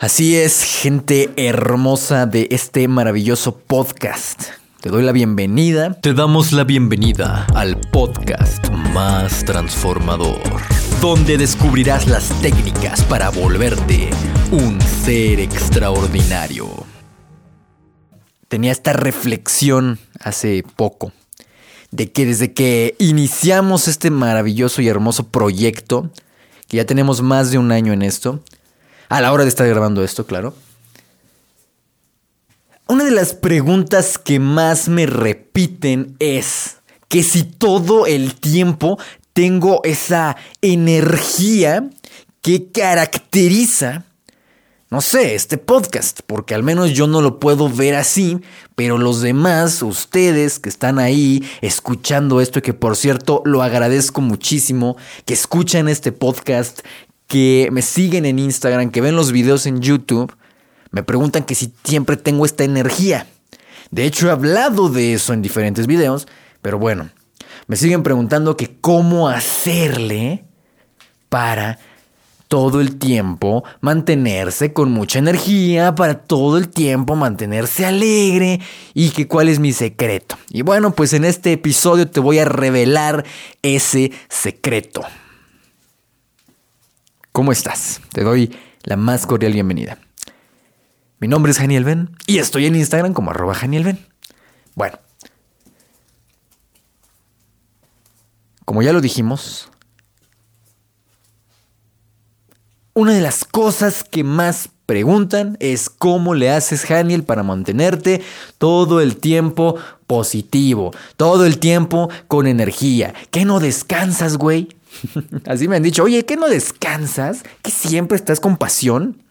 Así es, gente hermosa de este maravilloso podcast. Te doy la bienvenida. Te damos la bienvenida al podcast más transformador, donde descubrirás las técnicas para volverte un ser extraordinario. Tenía esta reflexión hace poco de que desde que iniciamos este maravilloso y hermoso proyecto, que ya tenemos más de un año en esto, a la hora de estar grabando esto, claro. Una de las preguntas que más me repiten es que si todo el tiempo tengo esa energía que caracteriza, no sé, este podcast, porque al menos yo no lo puedo ver así, pero los demás, ustedes que están ahí escuchando esto, que por cierto lo agradezco muchísimo, que escuchan este podcast, que me siguen en Instagram, que ven los videos en YouTube, me preguntan que si siempre tengo esta energía. De hecho, he hablado de eso en diferentes videos, pero bueno, me siguen preguntando que cómo hacerle para todo el tiempo mantenerse con mucha energía, para todo el tiempo mantenerse alegre y que cuál es mi secreto. Y bueno, pues en este episodio te voy a revelar ese secreto. ¿Cómo estás? Te doy la más cordial bienvenida. Mi nombre es Janiel Ben y estoy en Instagram como arroba Janiel Ben. Bueno, como ya lo dijimos, una de las cosas que más preguntan es cómo le haces, Janiel, para mantenerte todo el tiempo positivo, todo el tiempo con energía. ¿Qué no descansas, güey? Así me han dicho, oye, ¿qué no descansas? ¿Que siempre estás con pasión?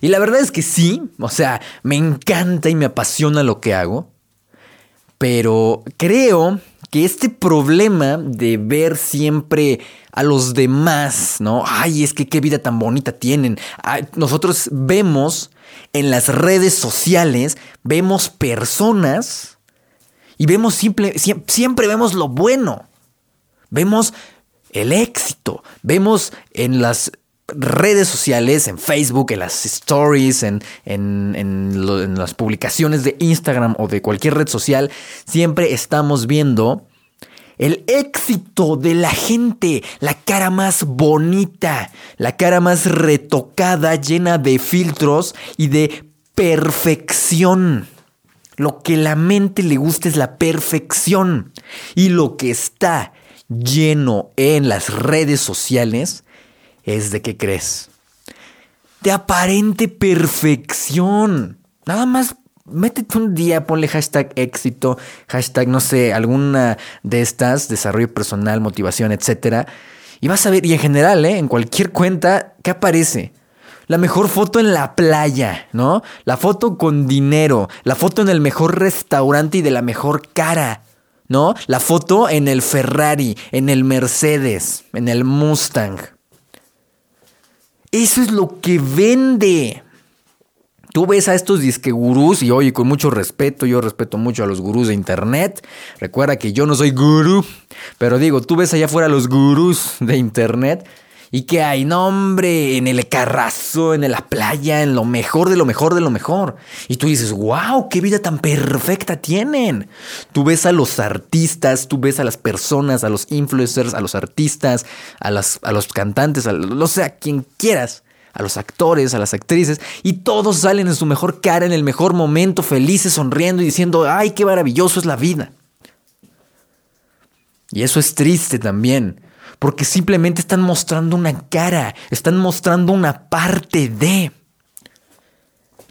Y la verdad es que sí, o sea, me encanta y me apasiona lo que hago, pero creo que este problema de ver siempre a los demás, ¿no? Ay, es que qué vida tan bonita tienen. nosotros vemos en las redes sociales, vemos personas y vemos siempre, siempre vemos lo bueno. Vemos el éxito. Vemos en las redes sociales, en Facebook, en las stories, en, en, las publicaciones de Instagram o de cualquier red social, siempre estamos viendo el éxito de la gente, la cara más bonita, la cara más retocada, llena de filtros y de perfección. Lo que la mente le gusta es la perfección. Y lo que está lleno en las redes sociales es de qué crees? De aparente perfección. Nada más métete un día, ponle hashtag éxito, hashtag, no sé, alguna de estas, desarrollo personal, motivación, etc. Y vas a ver, y en general, ¿eh? en cualquier cuenta, ¿qué aparece? La mejor foto en la playa, ¿no? La foto con dinero, la foto en el mejor restaurante y de la mejor cara. ¿No? La foto en el Ferrari, en el Mercedes, en el Mustang. Eso es lo que vende. Tú ves a estos disque gurús y oye, con mucho respeto, yo respeto mucho a los gurús de internet. Recuerda que yo no soy gurú, pero digo, tú ves allá afuera a los gurús de internet ¿Y qué hay? No, hombre, en el carrazo, en la playa, en lo mejor de lo mejor de lo mejor. Y tú dices, wow, qué vida tan perfecta tienen. Tú ves a los artistas, tú ves a las personas, a los influencers, a los artistas, a, a los cantantes, a, no sé, a quien quieras a los actores, a las actrices, y todos salen en su mejor cara, en el mejor momento, felices, sonriendo y diciendo, ay, qué maravilloso es la vida. Y eso es triste también, porque simplemente están mostrando una cara, están mostrando una parte de...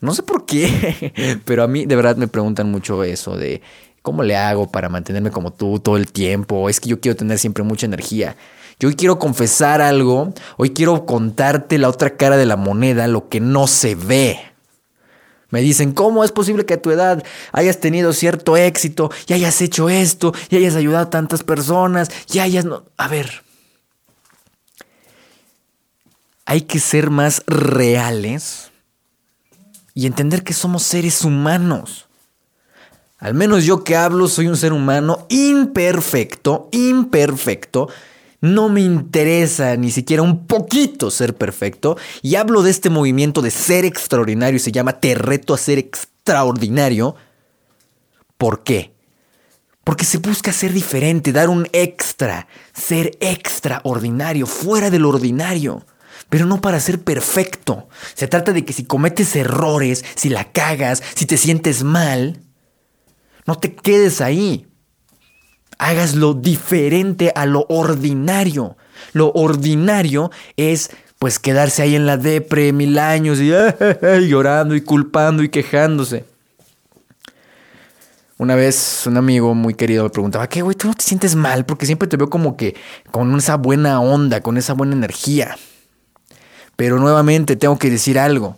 No sé por qué, pero a mí de verdad me preguntan mucho eso de cómo le hago para mantenerme como tú todo el tiempo. Es que yo quiero tener siempre mucha energía. Yo hoy quiero confesar algo, hoy quiero contarte la otra cara de la moneda, lo que no se ve. Me dicen, ¿cómo es posible que a tu edad hayas tenido cierto éxito y hayas hecho esto y hayas ayudado a tantas personas y hayas... No... A ver, hay que ser más reales y entender que somos seres humanos. Al menos yo que hablo soy un ser humano imperfecto, imperfecto, No me interesa ni siquiera un poquito ser perfecto. Y hablo de este movimiento de ser extraordinario y se llama Te reto a ser extraordinario. ¿Por qué? Porque se busca ser diferente, dar un extra, ser extraordinario, fuera del ordinario. Pero no para ser perfecto. Se trata de que si cometes errores, si la cagas, si te sientes mal, no te quedes ahí. Hágaslo diferente a lo ordinario. Lo ordinario es pues quedarse ahí en la depre mil años y llorando y culpando y quejándose. Una vez un amigo muy querido me preguntaba, ¿qué, güey? ¿Tú no te sientes mal? Porque siempre te veo como que con esa buena onda, con esa buena energía. Pero nuevamente tengo que decir algo.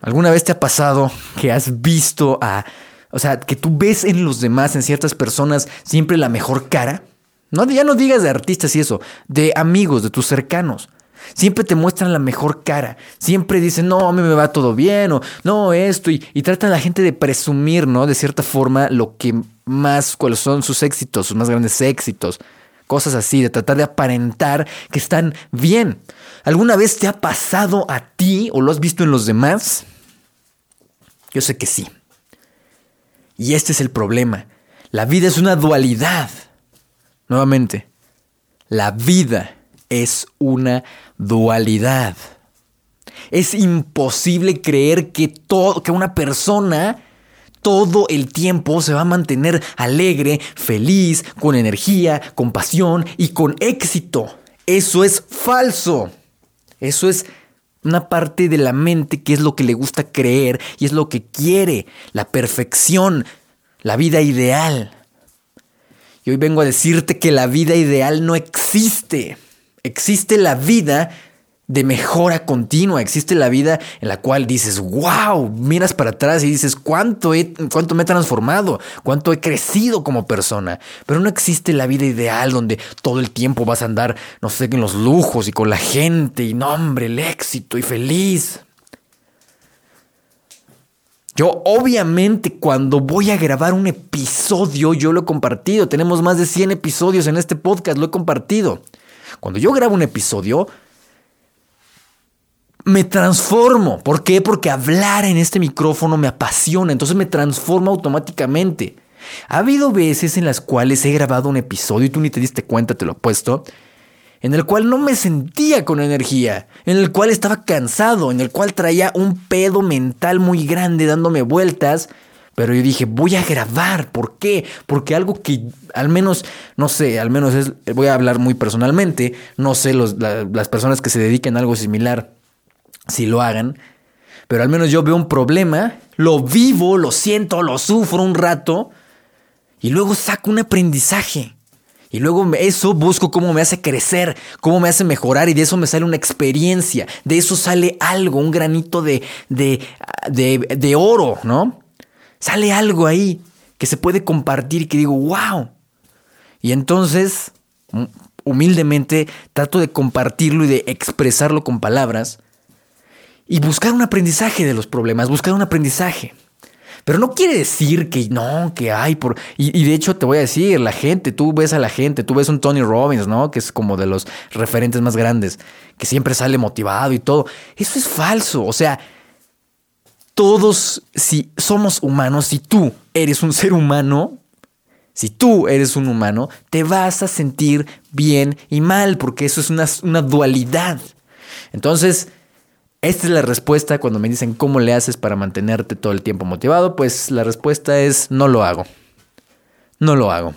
¿Alguna vez te ha pasado que has visto a... O sea, que tú ves en los demás, en ciertas personas, siempre la mejor cara? No, ya no digas de artistas y eso, de amigos, de tus cercanos. Siempre te muestran la mejor cara. Siempre dicen, no, a mí me va todo bien, o no, esto. Y, y tratan a la gente de presumir, ¿no? De cierta forma, lo que más, cuáles son sus éxitos, sus más grandes éxitos. Cosas así, de tratar de aparentar que están bien. ¿Alguna vez te ha pasado a ti o lo has visto en los demás? Yo sé que sí. Y este es el problema. La vida es una dualidad. Nuevamente, la vida es una dualidad. Es imposible creer que, todo, que una persona todo el tiempo se va a mantener alegre, feliz, con energía, con pasión y con éxito. Eso es falso. Eso es una parte de la mente que es lo que le gusta creer y es lo que quiere, la perfección, la vida ideal. Y hoy vengo a decirte que la vida ideal no existe. Existe la vida de mejora continua, existe la vida en la cual dices, wow, miras para atrás y dices, ¿cuánto, he, cuánto me he transformado, cuánto he crecido como persona. Pero no existe la vida ideal donde todo el tiempo vas a andar, no sé, en los lujos y con la gente y nombre, el éxito y feliz. Yo obviamente cuando voy a grabar un episodio, yo lo he compartido. Tenemos más de 100 episodios en este podcast, lo he compartido. Cuando yo grabo un episodio, me transformo. ¿Por qué? Porque hablar en este micrófono me apasiona, entonces me transforma automáticamente. Ha habido veces en las cuales he grabado un episodio y tú ni te diste cuenta, te lo he puesto, en el cual no me sentía con energía, en el cual estaba cansado, en el cual traía un pedo mental muy grande dándome vueltas pero yo dije, voy a grabar. ¿Por qué? Porque algo que al menos, no sé, al menos es, voy a hablar muy personalmente, no sé las personas que se dediquen a algo similar si lo hagan, pero al menos yo veo un problema, lo vivo, lo siento, lo sufro un rato y luego saco un aprendizaje. Y luego eso busco cómo me hace crecer, cómo me hace mejorar y de eso me sale una experiencia, de eso sale algo, un granito de, de, de, de oro, ¿no? sale algo ahí que se puede compartir y que digo, wow. Y entonces, humildemente, trato de compartirlo y de expresarlo con palabras y buscar un aprendizaje de los problemas, buscar un aprendizaje. Pero no quiere decir que no, que hay por. Y, de hecho te voy a decir, la gente, tú ves a la gente, tú ves un Tony Robbins, ¿no? Que es como de los referentes más grandes, que siempre sale motivado y todo. Eso es falso. O sea, todos, si somos humanos, si tú eres un ser humano, si tú eres un humano, te vas a sentir bien y mal, porque eso es una, una, dualidad. Entonces, esta es la respuesta cuando me dicen cómo le haces para mantenerte todo el tiempo motivado, pues la respuesta es no lo hago. No lo hago.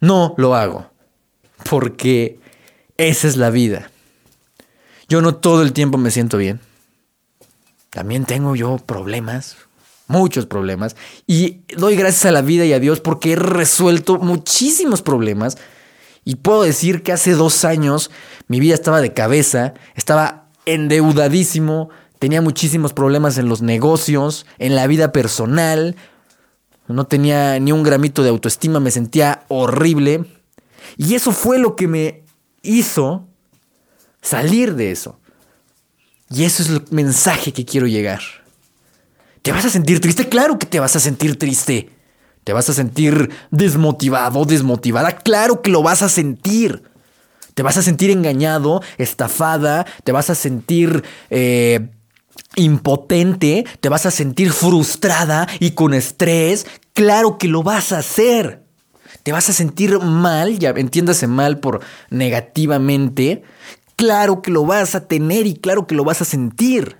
No lo hago. Porque esa es la vida. Yo no todo el tiempo me siento bien. También tengo yo problemas, muchos problemas, y doy gracias a la vida y a Dios porque he resuelto muchísimos problemas. Y puedo decir que hace dos años mi vida estaba de cabeza, estaba endeudadísimo, tenía muchísimos problemas en los negocios, en la vida personal, no tenía ni un gramito de autoestima, me sentía horrible. Y eso fue lo que me hizo salir de eso. Y eso es el mensaje que quiero llegar. ¿Te vas a sentir triste? Claro que te vas a sentir triste. Te vas a sentir desmotivado, desmotivada. Claro que lo vas a sentir. Te vas a sentir engañado, estafada, te vas a sentir eh, impotente, te vas a sentir frustrada y con estrés. Claro que lo vas a hacer. Te vas a sentir mal, ya entiéndase mal por negativamente. Claro que lo vas a tener y claro que lo vas a sentir.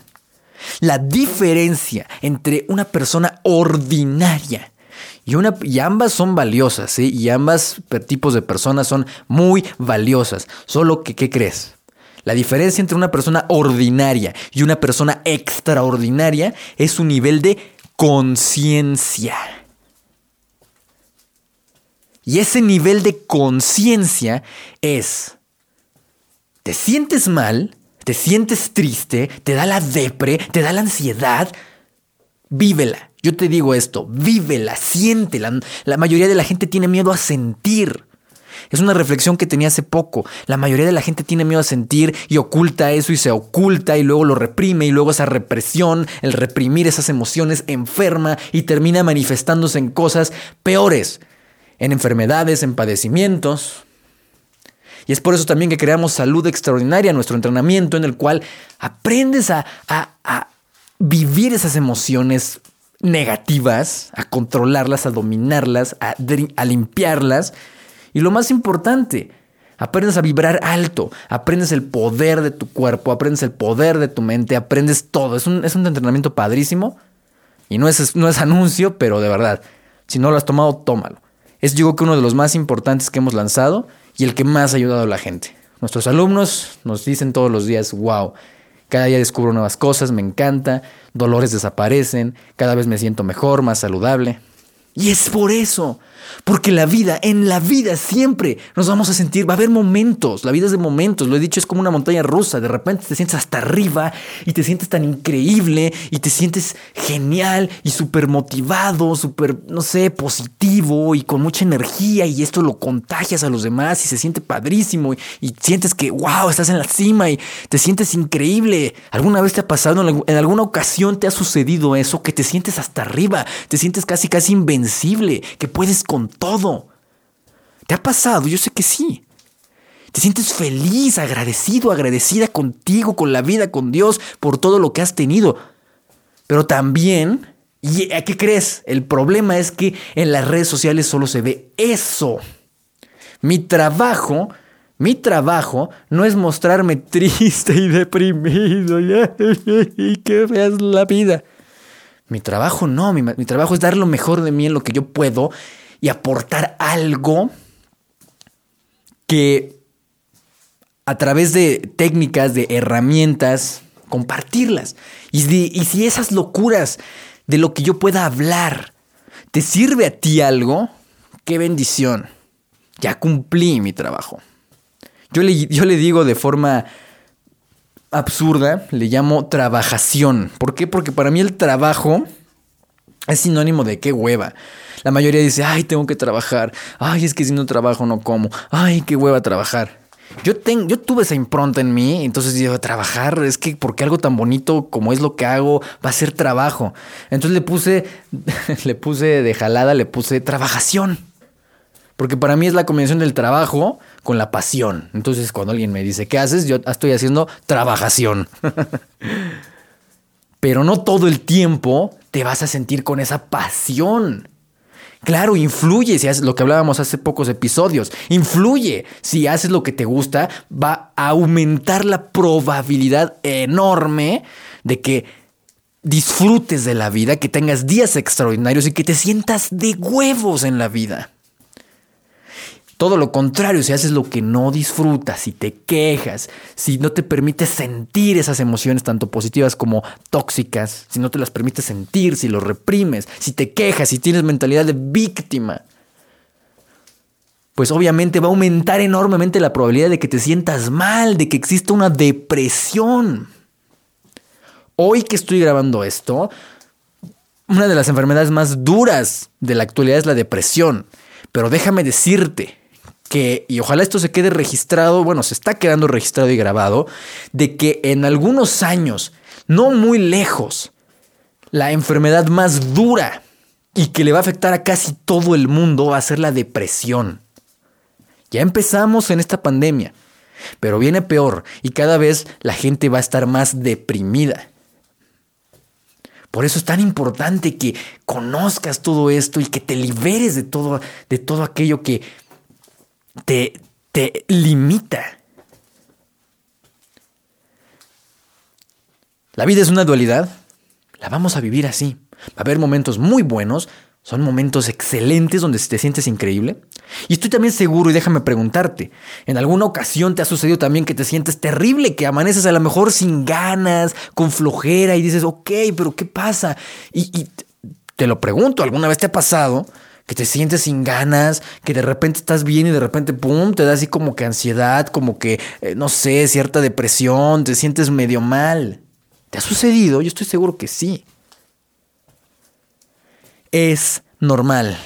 La diferencia entre una persona ordinaria y, una, y ambas son valiosas, ¿sí? Y ambas tipos de personas son muy valiosas. Solo que, ¿qué crees? La diferencia entre una persona ordinaria y una persona extraordinaria es su nivel de conciencia. Y ese nivel de conciencia es, te sientes mal, te sientes triste, te da la depre, te da la ansiedad, vívela. Yo te digo esto, vívela, siéntela. La mayoría de la gente tiene miedo a sentir. Es una reflexión que tenía hace poco. La mayoría de la gente tiene miedo a sentir y oculta eso y se oculta y luego lo reprime y luego esa represión, el reprimir esas emociones enferma y termina manifestándose en cosas peores, en enfermedades, en padecimientos. Y es por eso también que creamos salud extraordinaria, nuestro entrenamiento en el cual aprendes a, vivir esas emociones negativas, a controlarlas, a dominarlas, a, limpiarlas. Y lo más importante, aprendes a vibrar alto, aprendes el poder de tu cuerpo, aprendes el poder de tu mente, aprendes todo. Es un, es un entrenamiento padrísimo. Y no es, no es anuncio, pero de verdad, si no lo has tomado, tómalo. Es yo creo que uno de los más importantes que hemos lanzado y el que más ha ayudado a la gente. Nuestros alumnos nos dicen todos los días, wow, cada día descubro nuevas cosas, me encanta, dolores desaparecen, cada vez me siento mejor, más saludable. Y es por eso, porque la vida, en la vida siempre nos vamos a sentir, va a haber momentos, la vida es de momentos, lo he dicho, es como una montaña rusa, de repente te sientes hasta arriba y te sientes tan increíble y te sientes genial y súper motivado, súper, no sé, positivo y con mucha energía y esto lo contagias a los demás y se siente padrísimo y, sientes que, wow, estás en la cima y te sientes increíble. ¿Alguna vez te ha pasado, en alguna ocasión te ha sucedido eso, que te sientes hasta arriba, te sientes casi, casi invencible, que puedes con todo. ¿Te ha pasado? Yo sé que sí. Te sientes feliz, agradecido, agradecida contigo, con la vida, con Dios, por todo lo que has tenido. Pero también, ¿y a qué crees? El problema es que en las redes sociales solo se ve eso. Mi trabajo, mi trabajo no es mostrarme triste y deprimido y que veas la vida. Mi trabajo no, mi, mi trabajo es dar lo mejor de mí en lo que yo puedo y aportar algo que a través de técnicas, de herramientas, compartirlas. Y si, esas locuras de lo que yo pueda hablar te sirve a ti algo, qué bendición. Ya cumplí mi trabajo. Yo le, yo le digo de forma absurda, le llamo trabajación. ¿Por qué? Porque para mí el trabajo es sinónimo de qué hueva. La mayoría dice, ay, tengo que trabajar. Ay, es que si no trabajo no como. Ay, qué hueva trabajar. Yo, yo tuve esa impronta en mí, entonces digo, trabajar, es que porque algo tan bonito como es lo que hago va a ser trabajo. Entonces le puse, le puse de jalada, le puse trabajación. Porque para mí es la combinación del trabajo con la pasión. Entonces cuando alguien me dice, ¿qué haces? Yo estoy haciendo trabajación. Pero no todo el tiempo te vas a sentir con esa pasión. Claro, influye si haces lo que hablábamos hace pocos episodios. Influye. Si haces lo que te gusta, va a aumentar la probabilidad enorme de que disfrutes de la vida, que tengas días extraordinarios y que te sientas de huevos en la vida. Todo lo contrario, si haces lo que no disfrutas, si te quejas, si no te permites sentir esas emociones tanto positivas como tóxicas, si no te las permites sentir, si lo reprimes, si te quejas, si tienes mentalidad de víctima, pues obviamente va a aumentar enormemente la probabilidad de que te sientas mal, de que exista una depresión. Hoy que estoy grabando esto, una de las enfermedades más duras de la actualidad es la depresión. Pero déjame decirte, que, y ojalá esto se quede registrado, bueno, se está quedando registrado y grabado, de que en algunos años, no muy lejos, la enfermedad más dura y que le va a afectar a casi todo el mundo va a ser la depresión. Ya empezamos en esta pandemia, pero viene peor y cada vez la gente va a estar más deprimida. Por eso es tan importante que conozcas todo esto y que te liberes de todo, de todo aquello que te, te limita. La vida es una dualidad. La vamos a vivir así. Va a haber momentos muy buenos, son momentos excelentes donde te sientes increíble. Y estoy también seguro, y déjame preguntarte, ¿en alguna ocasión te ha sucedido también que te sientes terrible, que amaneces a lo mejor sin ganas, con flojera y dices, ok, pero ¿qué pasa? Y, te lo pregunto, ¿alguna vez te ha pasado que te sientes sin ganas, que de repente estás bien y de repente, ¡pum!, te da así como que ansiedad, como que, eh, no sé, cierta depresión, te sientes medio mal. ¿Te ha sucedido? Yo estoy seguro que sí es normal.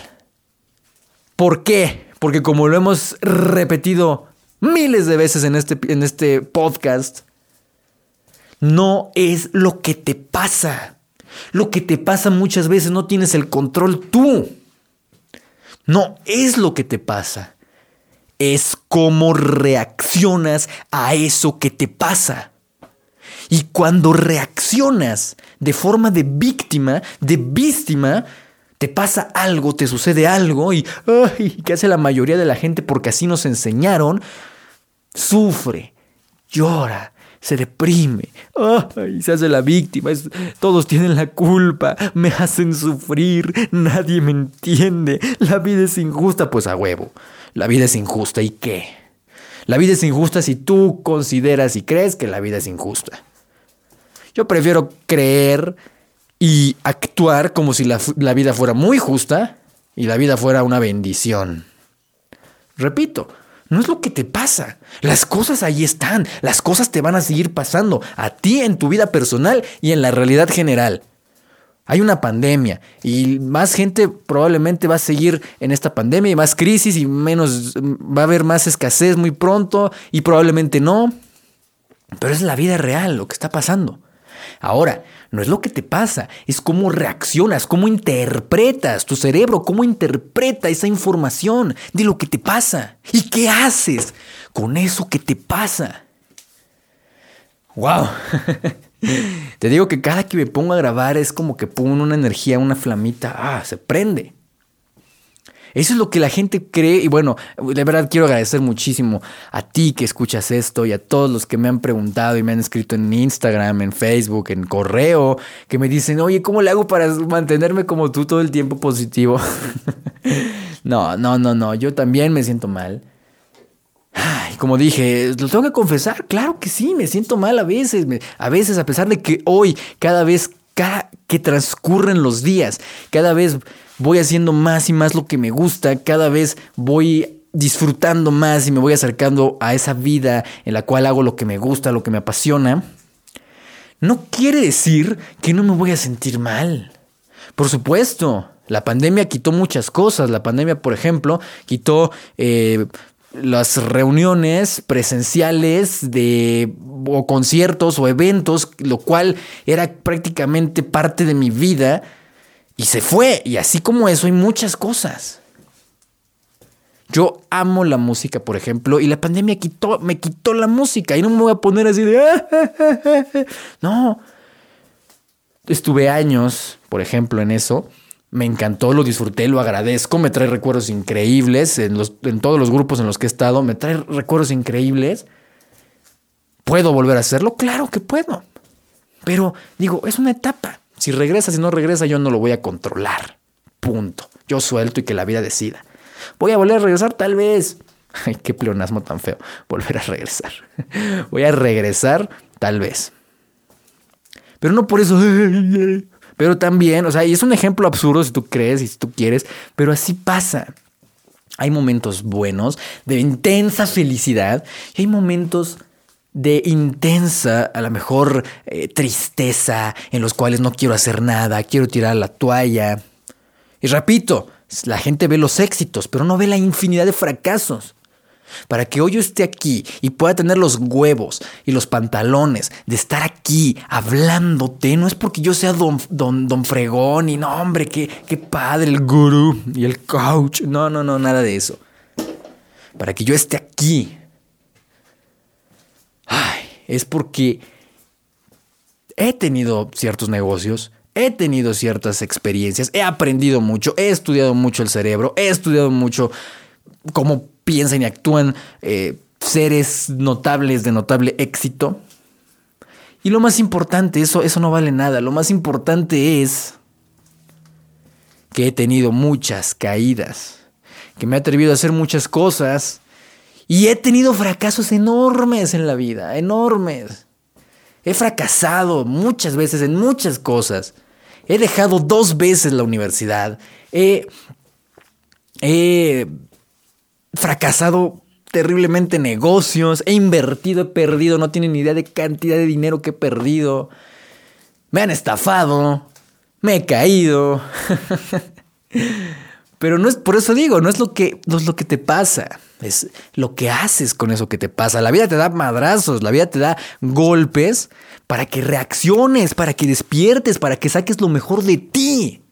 ¿Por qué? Porque como lo hemos repetido miles de veces en este, en este podcast, no es lo que te pasa. Lo que te pasa muchas veces no tienes el control tú. No es lo que te pasa. Es cómo reaccionas a eso que te pasa. Y cuando reaccionas de forma de víctima, de víctima, te pasa algo, te sucede algo y ay, ¿qué hace la mayoría de la gente porque así nos enseñaron? Sufre, llora, se deprime, ay, se hace la víctima, todos tienen la culpa, me hacen sufrir, nadie me entiende, la vida es injusta, pues a huevo, la vida es injusta. ¿y qué? La vida es injusta si tú consideras y crees que la vida es injusta. Yo prefiero creer y actuar como si la, vida fuera muy justa y la vida fuera una bendición. Repito, no es lo que te pasa. Las cosas ahí están. Las cosas te van a seguir pasando a ti en tu vida personal y en la realidad general. Hay una pandemia y más gente probablemente va a seguir en esta pandemia y más crisis y menos va a haber más escasez muy pronto y probablemente no. Pero es la vida real lo que está pasando. Ahora, no es lo que te pasa, es cómo reaccionas, cómo interpretas tu cerebro, cómo interpreta esa información de lo que te pasa y qué haces con eso que te pasa. ¡Wow! te digo que cada que me pongo a grabar es como que pongo una energía, una flamita, ah, se prende. Eso es lo que la gente cree y bueno, de verdad quiero agradecer muchísimo a ti que escuchas esto y a todos los que me han preguntado y me han escrito en Instagram, en Facebook, en correo, que me dicen, oye, ¿cómo le hago para mantenerme como tú todo el tiempo positivo? no, no, no, no, yo también me siento mal. Como dije, lo tengo que confesar, claro que sí, me siento mal a veces, a veces a pesar de que hoy, cada vez cada que transcurren los días, cada vez voy haciendo más y más lo que me gusta, cada vez voy disfrutando más y me voy acercando a esa vida en la cual hago lo que me gusta, lo que me apasiona, no quiere decir que no me voy a sentir mal. Por supuesto, la pandemia quitó muchas cosas. La pandemia, por ejemplo, quitó eh, las reuniones presenciales de o conciertos o eventos, lo cual era prácticamente parte de mi vida y se fue. Y así como eso hay muchas cosas. Yo amo la música, por ejemplo, y la pandemia me quitó la música y no me voy a poner así de... No. Estuve años, por ejemplo, en eso. Me encantó, lo disfruté, lo agradezco, me trae recuerdos increíbles en todos los grupos en los que he estado, me trae recuerdos increíbles. ¿Puedo volver a hacerlo? Claro que puedo. Pero digo, es una etapa. Si regresa, si no regresa, yo no lo voy a controlar. Punto. Yo suelto y que la vida decida. Voy a volver a regresar tal vez. Ay, qué pleonasmo tan feo. Volver a regresar. Voy a regresar tal vez. Pero no por eso. Pero también, o sea, y es un ejemplo absurdo si tú crees y si tú quieres, pero así pasa. Hay momentos buenos, de intensa felicidad, y hay momentos de intensa, a lo mejor eh, tristeza, en los cuales no quiero hacer nada, quiero tirar la toalla. Y repito, la gente ve los éxitos, pero no ve la infinidad de fracasos. Para que hoy yo esté aquí y pueda tener los huevos y los pantalones de estar aquí hablándote, no es porque yo sea don, don, don fregón y no, hombre, qué, qué padre el gurú y el coach. No, no, no, nada de eso. Para que yo esté aquí. Ay, es porque he tenido ciertos negocios, he tenido ciertas experiencias, he aprendido mucho, he estudiado mucho el cerebro, he estudiado mucho cómo piensan y actúan eh, seres notables de notable éxito. Y lo más importante, eso, eso no vale nada, lo más importante es que he tenido muchas caídas, que me he atrevido a hacer muchas cosas y he tenido fracasos enormes en la vida, enormes. He fracasado muchas veces en muchas cosas. He dejado dos veces la universidad. He, fracasado terriblemente negocios, he invertido, he perdido, no tienen ni idea de cantidad de dinero que he perdido. Me han estafado, me he caído. Pero no es por eso digo, no es lo que no es lo que te pasa, es lo que haces con eso que te pasa. La vida te da madrazos, la vida te da golpes para que reacciones, para que despiertes, para que saques lo mejor de ti.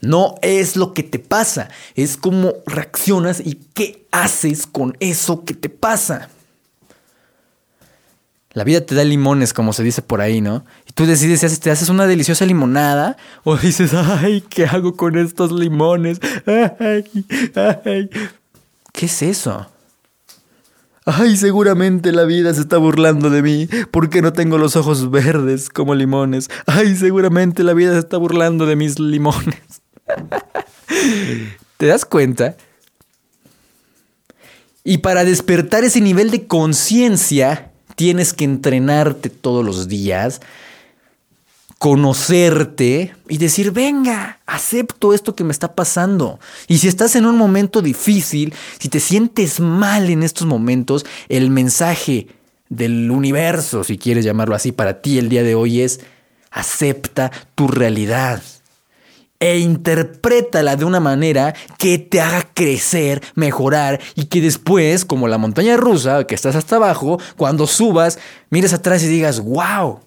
No es lo que te pasa, es cómo reaccionas y qué haces con eso que te pasa. La vida te da limones, como se dice por ahí, ¿no? Y tú decides si te haces una deliciosa limonada o dices, ay, ¿qué hago con estos limones? Ay, ay. ¿Qué es eso? Ay, seguramente la vida se está burlando de mí porque no tengo los ojos verdes como limones. Ay, seguramente la vida se está burlando de mis limones. ¿Te das cuenta? Y para despertar ese nivel de conciencia, tienes que entrenarte todos los días, conocerte y decir, venga, acepto esto que me está pasando. Y si estás en un momento difícil, si te sientes mal en estos momentos, el mensaje del universo, si quieres llamarlo así, para ti el día de hoy es, acepta tu realidad e interprétala de una manera que te haga crecer, mejorar y que después, como la montaña rusa, que estás hasta abajo, cuando subas, mires atrás y digas, wow,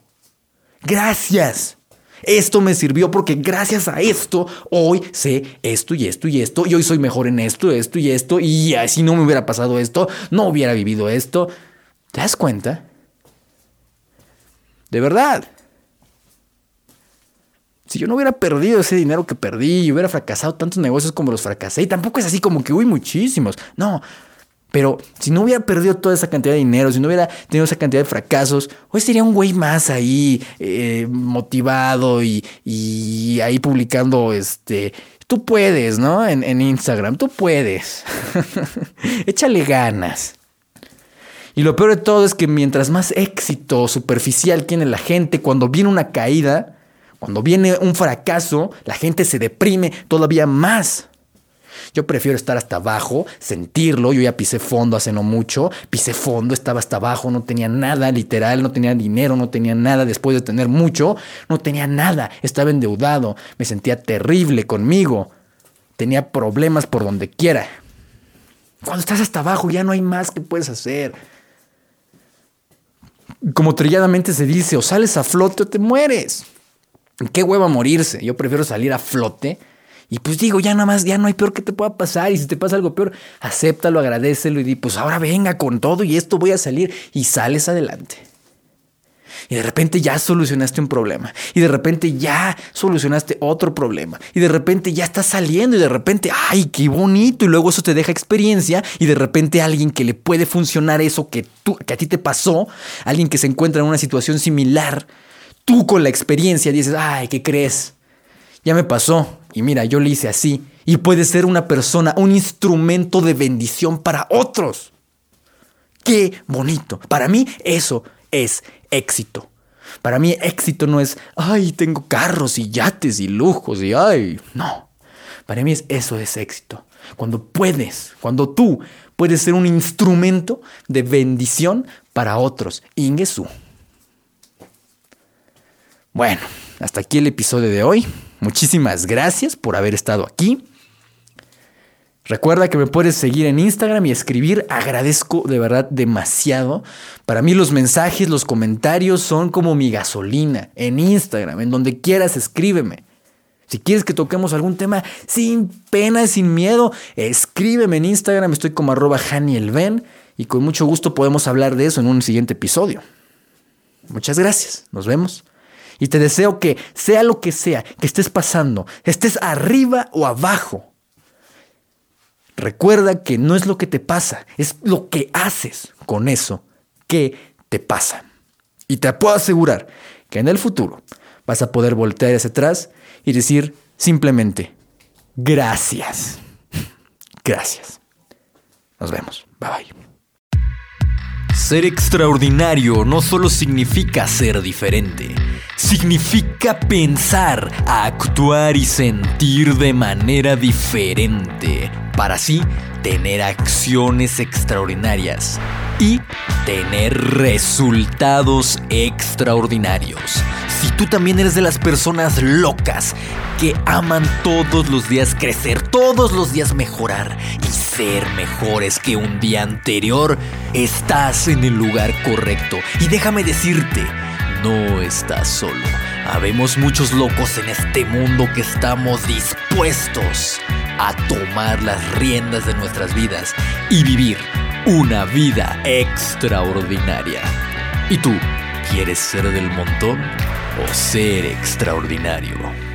gracias. Esto me sirvió porque gracias a esto hoy sé esto y esto y esto y hoy soy mejor en esto, esto y esto y si no me hubiera pasado esto, no hubiera vivido esto. ¿Te das cuenta? De verdad. Si yo no hubiera perdido ese dinero que perdí y hubiera fracasado tantos negocios como los fracasé, y tampoco es así como que, uy, muchísimos. No, pero si no hubiera perdido toda esa cantidad de dinero, si no hubiera tenido esa cantidad de fracasos, hoy sería un güey más ahí eh, motivado y, ahí publicando, este, tú puedes, ¿no? En, en Instagram, tú puedes. Échale ganas. Y lo peor de todo es que mientras más éxito superficial tiene la gente, cuando viene una caída, cuando viene un fracaso, la gente se deprime todavía más. Yo prefiero estar hasta abajo, sentirlo. Yo ya pisé fondo hace no mucho. Pisé fondo, estaba hasta abajo, no tenía nada, literal, no tenía dinero, no tenía nada. Después de tener mucho, no tenía nada. Estaba endeudado, me sentía terrible conmigo. Tenía problemas por donde quiera. Cuando estás hasta abajo ya no hay más que puedes hacer. Como trilladamente se dice, o sales a flote o te mueres. Qué hueva morirse. Yo prefiero salir a flote. Y pues digo, ya nada más, ya no hay peor que te pueda pasar. Y si te pasa algo peor, acéptalo, agradecelo y di, pues ahora venga con todo y esto voy a salir. Y sales adelante. Y de repente ya solucionaste un problema. Y de repente ya solucionaste otro problema. Y de repente ya estás saliendo. Y de repente, ay, qué bonito. Y luego eso te deja experiencia. Y de repente alguien que le puede funcionar eso que, tú, que a ti te pasó, alguien que se encuentra en una situación similar, tú con la experiencia dices, ay, ¿qué crees? Ya me pasó. Y mira, yo lo hice así. Y puede ser una persona, un instrumento de bendición para otros. Qué bonito. Para mí eso es éxito. Para mí éxito no es, ay, tengo carros y yates y lujos y ay, no. Para mí es, eso es éxito. Cuando puedes, cuando tú puedes ser un instrumento de bendición para otros. Ingesu. Bueno, hasta aquí el episodio de hoy. Muchísimas gracias por haber estado aquí. Recuerda que me puedes seguir en Instagram y escribir. Agradezco de verdad demasiado. Para mí los mensajes, los comentarios son como mi gasolina. En Instagram, en donde quieras, escríbeme. Si quieres que toquemos algún tema sin pena, sin miedo, escríbeme en Instagram. Estoy como arroba Janielben y con mucho gusto podemos hablar de eso en un siguiente episodio. Muchas gracias. Nos vemos. Y te deseo que sea lo que sea que estés pasando, estés arriba o abajo, Recuerda que no es lo que te pasa, es lo que haces con eso que te pasa. Y te puedo asegurar que en el futuro vas a poder voltear hacia atrás y decir simplemente, gracias. Gracias. Nos vemos. Bye bye. Ser extraordinario no solo significa ser diferente, significa pensar, actuar y sentir de manera diferente para así tener acciones extraordinarias y tener resultados extraordinarios. Si tú también eres de las personas locas que aman todos los días crecer, todos los días mejorar y ser mejores que un día anterior, estás en el lugar correcto. Y déjame decirte, no estás solo. Habemos muchos locos en este mundo que estamos dispuestos a tomar las riendas de nuestras vidas y vivir una vida extraordinaria. ¿Y tú quieres ser del montón o ser extraordinario?